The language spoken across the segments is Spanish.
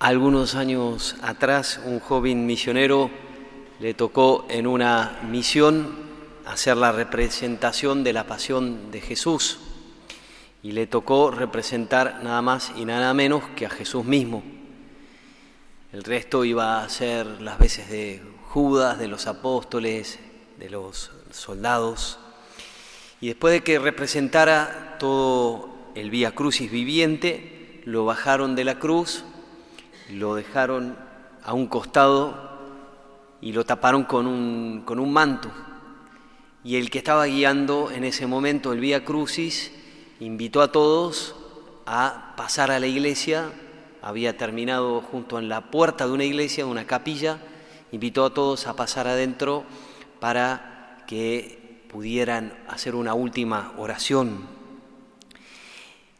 Algunos años atrás, un joven misionero le tocó en una misión hacer la representación de la pasión de Jesús y le tocó representar nada más y nada menos que a Jesús mismo. El resto iba a ser las veces de Judas, de los apóstoles, de los soldados. Y después de que representara todo el Vía Crucis viviente, lo bajaron de la cruz lo dejaron a un costado y lo taparon con un, con un manto. Y el que estaba guiando en ese momento el Vía Crucis invitó a todos a pasar a la iglesia, había terminado junto en la puerta de una iglesia, de una capilla, invitó a todos a pasar adentro para que pudieran hacer una última oración.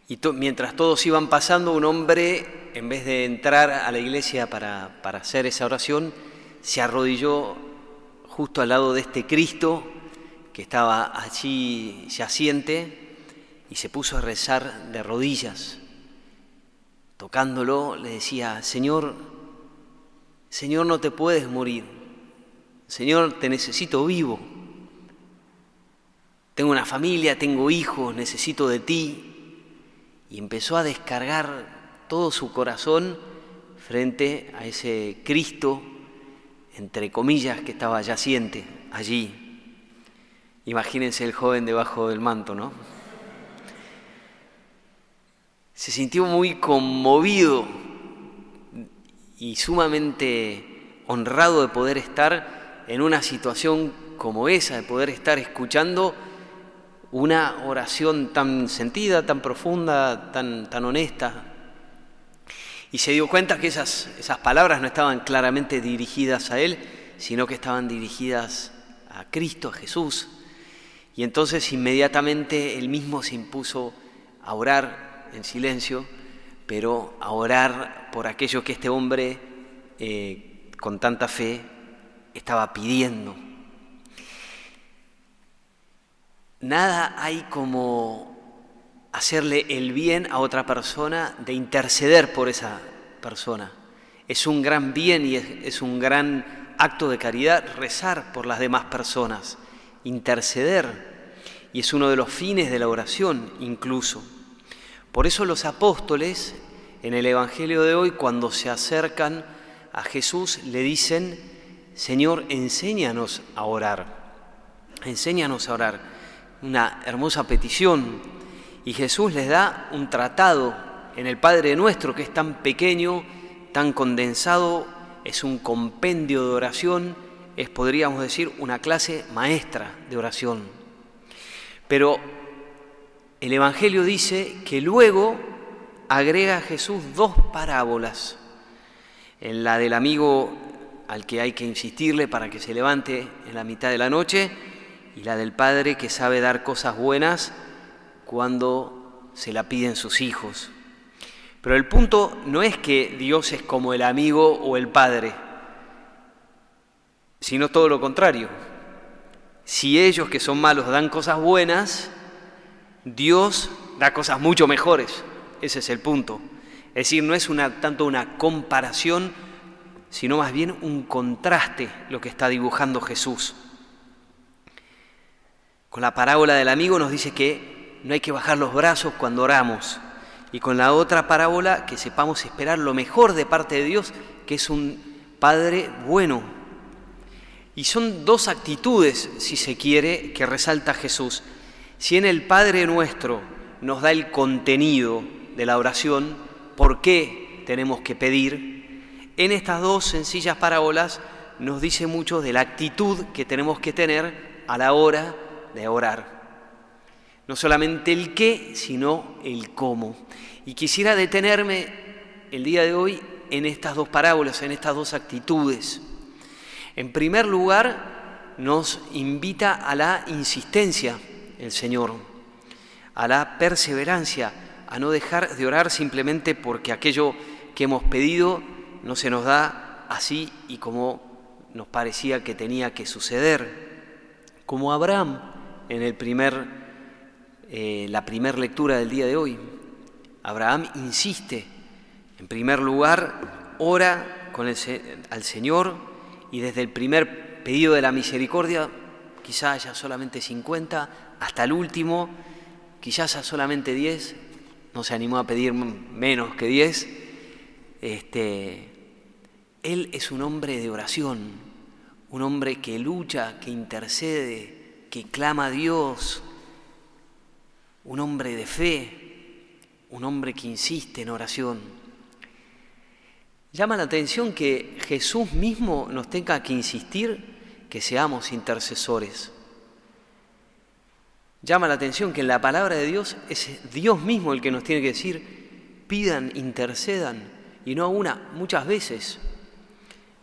Y mientras todos iban pasando, un hombre, en vez de entrar a la iglesia para, para hacer esa oración, se arrodilló justo al lado de este Cristo que estaba allí yaciente y se puso a rezar de rodillas. Tocándolo le decía, Señor, Señor no te puedes morir, Señor te necesito vivo, tengo una familia, tengo hijos, necesito de ti, y empezó a descargar todo su corazón frente a ese Cristo, entre comillas, que estaba yaciente allí. Imagínense el joven debajo del manto, ¿no? Se sintió muy conmovido y sumamente honrado de poder estar en una situación como esa, de poder estar escuchando una oración tan sentida, tan profunda, tan, tan honesta. Y se dio cuenta que esas, esas palabras no estaban claramente dirigidas a él, sino que estaban dirigidas a Cristo, a Jesús. Y entonces inmediatamente él mismo se impuso a orar en silencio, pero a orar por aquello que este hombre eh, con tanta fe estaba pidiendo. Nada hay como hacerle el bien a otra persona, de interceder por esa persona. Es un gran bien y es, un gran acto de caridad rezar por las demás personas, interceder. Y es uno de los fines de la oración incluso. Por eso los apóstoles en el Evangelio de hoy, cuando se acercan a Jesús, le dicen, Señor, enséñanos a orar, enséñanos a orar una hermosa petición y Jesús les da un tratado en el Padre Nuestro que es tan pequeño, tan condensado, es un compendio de oración, es podríamos decir una clase maestra de oración. Pero el Evangelio dice que luego agrega a Jesús dos parábolas. En la del amigo al que hay que insistirle para que se levante en la mitad de la noche y la del padre que sabe dar cosas buenas cuando se la piden sus hijos. Pero el punto no es que Dios es como el amigo o el padre, sino todo lo contrario. Si ellos que son malos dan cosas buenas, Dios da cosas mucho mejores. Ese es el punto. Es decir, no es una, tanto una comparación, sino más bien un contraste lo que está dibujando Jesús. Con la parábola del amigo nos dice que no hay que bajar los brazos cuando oramos. Y con la otra parábola que sepamos esperar lo mejor de parte de Dios, que es un Padre bueno. Y son dos actitudes, si se quiere, que resalta Jesús. Si en el Padre nuestro nos da el contenido de la oración, ¿por qué tenemos que pedir? En estas dos sencillas parábolas nos dice mucho de la actitud que tenemos que tener a la hora de orar. No solamente el qué, sino el cómo. Y quisiera detenerme el día de hoy en estas dos parábolas, en estas dos actitudes. En primer lugar, nos invita a la insistencia el Señor, a la perseverancia, a no dejar de orar simplemente porque aquello que hemos pedido no se nos da así y como nos parecía que tenía que suceder. Como Abraham, en el primer, eh, la primera lectura del día de hoy. Abraham insiste, en primer lugar, ora con el, al Señor y desde el primer pedido de la misericordia, quizás haya solamente 50, hasta el último, quizás haya solamente 10, no se animó a pedir menos que 10. Este, él es un hombre de oración, un hombre que lucha, que intercede, que clama a Dios, un hombre de fe, un hombre que insiste en oración. Llama la atención que Jesús mismo nos tenga que insistir que seamos intercesores. Llama la atención que en la palabra de Dios es Dios mismo el que nos tiene que decir, pidan, intercedan, y no una, muchas veces.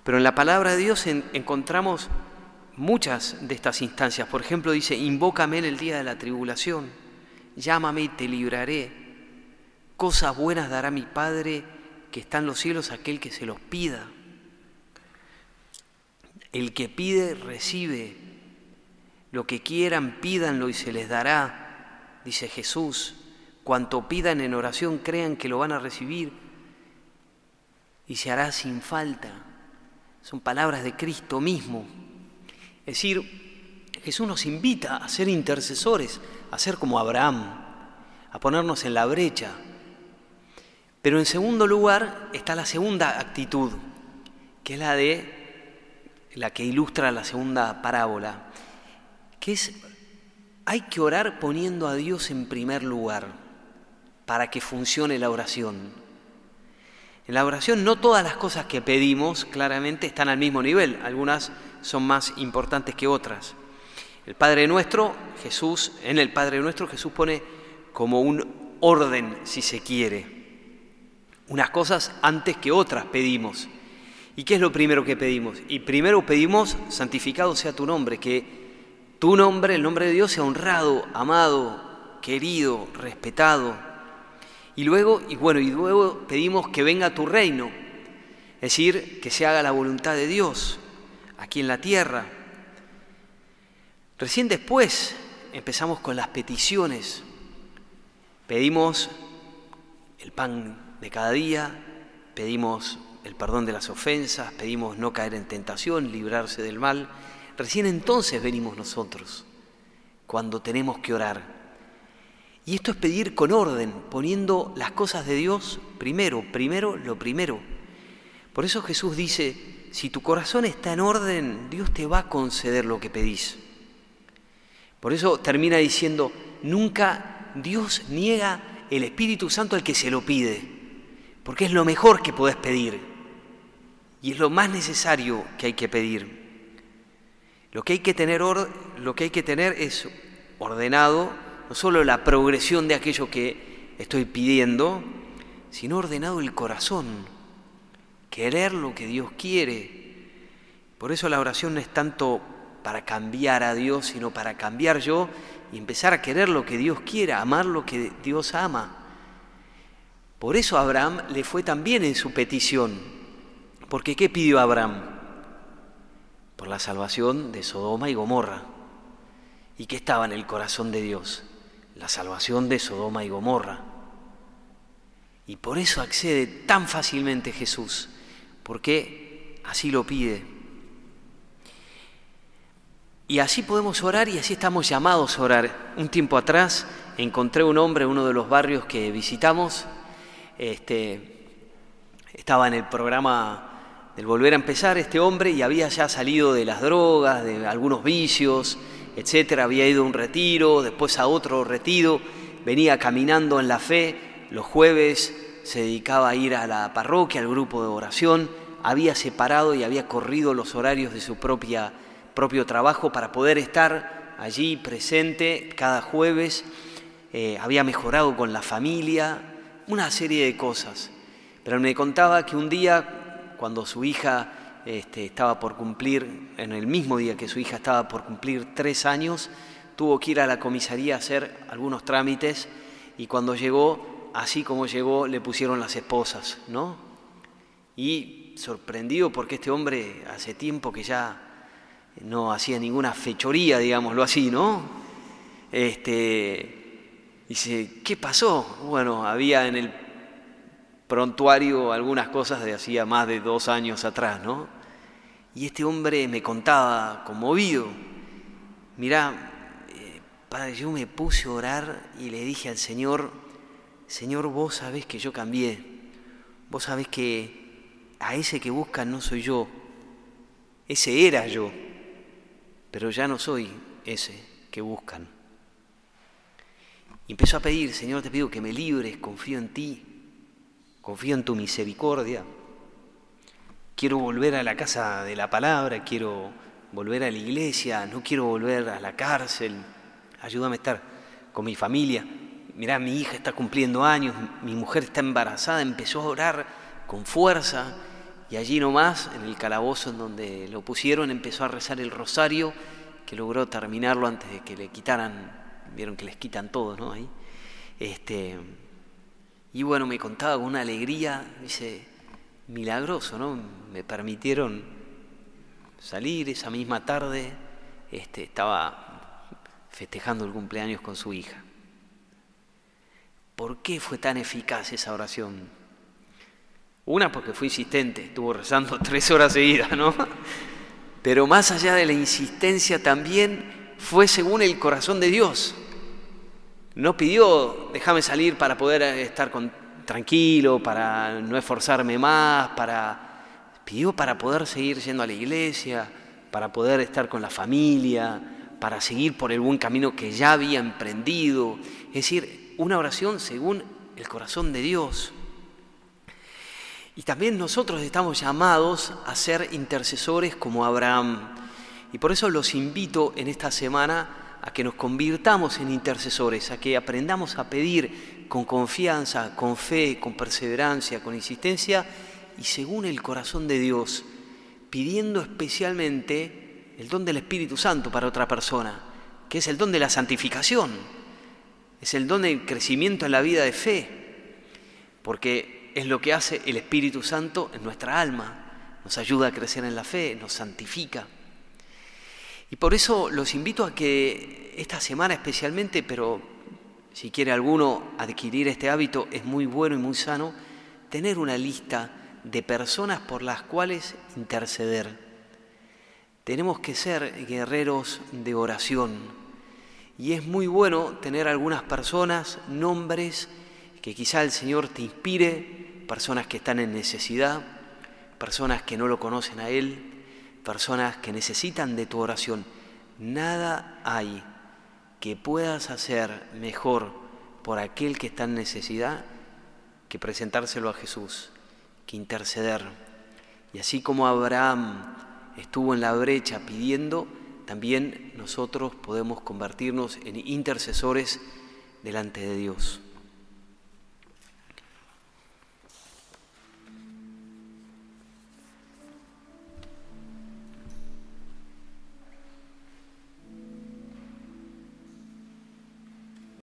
Pero en la palabra de Dios encontramos muchas de estas instancias. Por ejemplo, dice, invócame en el día de la tribulación, llámame y te libraré. Cosas buenas dará mi Padre que está en los cielos aquel que se los pida. El que pide, recibe. Lo que quieran, pídanlo y se les dará, dice Jesús. Cuanto pidan en oración, crean que lo van a recibir y se hará sin falta. Son palabras de Cristo mismo. Es decir, Jesús nos invita a ser intercesores, a ser como Abraham, a ponernos en la brecha. Pero en segundo lugar está la segunda actitud, que es la de la que ilustra la segunda parábola, que es hay que orar poniendo a Dios en primer lugar para que funcione la oración. En la oración no todas las cosas que pedimos claramente están al mismo nivel, algunas son más importantes que otras. El Padre Nuestro, Jesús, en el Padre Nuestro Jesús pone como un orden, si se quiere. Unas cosas antes que otras pedimos. ¿Y qué es lo primero que pedimos? Y primero pedimos, santificado sea tu nombre, que tu nombre, el nombre de Dios, sea honrado, amado, querido, respetado, y luego, y bueno, y luego pedimos que venga tu reino, es decir, que se haga la voluntad de Dios aquí en la tierra. Recién después empezamos con las peticiones. Pedimos el pan de cada día, pedimos el perdón de las ofensas, pedimos no caer en tentación, librarse del mal. Recién entonces venimos nosotros, cuando tenemos que orar. Y esto es pedir con orden, poniendo las cosas de Dios primero, primero lo primero. Por eso Jesús dice, si tu corazón está en orden, Dios te va a conceder lo que pedís. Por eso termina diciendo, nunca Dios niega el Espíritu Santo al que se lo pide, porque es lo mejor que podés pedir y es lo más necesario que hay que pedir. Lo que hay que tener, es ordenado no solo la progresión de aquello que estoy pidiendo, sino ordenado el corazón, querer lo que Dios quiere. Por eso la oración no es tanto para cambiar a Dios, sino para cambiar yo y empezar a querer lo que Dios quiera, amar lo que Dios ama. Por eso Abraham le fue también en su petición. Porque ¿qué pidió Abraham? Por la salvación de Sodoma y Gomorra. ¿Y qué estaba en el corazón de Dios? la salvación de Sodoma y Gomorra. Y por eso accede tan fácilmente Jesús, porque así lo pide. Y así podemos orar y así estamos llamados a orar. Un tiempo atrás encontré un hombre en uno de los barrios que visitamos, este, estaba en el programa del Volver a Empezar este hombre y había ya salido de las drogas, de algunos vicios, etcétera, había ido a un retiro, después a otro retiro, venía caminando en la fe, los jueves se dedicaba a ir a la parroquia, al grupo de oración, había separado y había corrido los horarios de su propia, propio trabajo para poder estar allí presente cada jueves, eh, había mejorado con la familia, una serie de cosas. Pero me contaba que un día, cuando su hija este, estaba por cumplir, en el mismo día que su hija estaba por cumplir tres años, tuvo que ir a la comisaría a hacer algunos trámites y cuando llegó, así como llegó, le pusieron las esposas, ¿no? Y sorprendido porque este hombre hace tiempo que ya no hacía ninguna fechoría, digámoslo así, ¿no? Este, dice, ¿qué pasó? Bueno, había en el prontuario algunas cosas de hacía más de dos años atrás, ¿no? Y este hombre me contaba, conmovido, mirá, eh, padre, yo me puse a orar y le dije al Señor, Señor, vos sabés que yo cambié, vos sabés que a ese que buscan no soy yo, ese era yo, pero ya no soy ese que buscan. Y empezó a pedir, Señor, te pido que me libres, confío en ti, confío en tu misericordia. Quiero volver a la casa de la palabra, quiero volver a la iglesia, no quiero volver a la cárcel. Ayúdame a estar con mi familia. Mirá, mi hija está cumpliendo años, mi mujer está embarazada, empezó a orar con fuerza y allí nomás, en el calabozo en donde lo pusieron, empezó a rezar el rosario, que logró terminarlo antes de que le quitaran vieron que les quitan todo, ¿no? Ahí. Este, y bueno, me contaba con una alegría, dice, milagroso, ¿no? Me permitieron salir esa misma tarde, este, estaba festejando el cumpleaños con su hija. ¿Por qué fue tan eficaz esa oración? Una, porque fue insistente, estuvo rezando tres horas seguidas, ¿no? Pero más allá de la insistencia también fue según el corazón de Dios. No pidió, déjame salir para poder estar tranquilo, para no esforzarme más, para, pidió para poder seguir yendo a la iglesia, para poder estar con la familia, para seguir por el buen camino que ya había emprendido. Es decir, una oración según el corazón de Dios. Y también nosotros estamos llamados a ser intercesores como Abraham. Y por eso los invito en esta semana a que nos convirtamos en intercesores, a que aprendamos a pedir con confianza, con fe, con perseverancia, con insistencia y según el corazón de Dios, pidiendo especialmente el don del Espíritu Santo para otra persona, que es el don de la santificación, es el don del crecimiento en la vida de fe, porque es lo que hace el Espíritu Santo en nuestra alma, nos ayuda a crecer en la fe, nos santifica. Y por eso los invito a que esta semana especialmente, pero si quiere alguno adquirir este hábito, es muy bueno y muy sano, tener una lista de personas por las cuales interceder. Tenemos que ser guerreros de oración. Y es muy bueno tener algunas personas, nombres, que quizá el Señor te inspire, personas que están en necesidad, personas que no lo conocen a Él, personas que necesitan de tu oración. Nada hay que puedas hacer mejor por aquel que está en necesidad que presentárselo a Jesús, que interceder. Y así como Abraham estuvo en la brecha pidiendo, también nosotros podemos convertirnos en intercesores delante de Dios.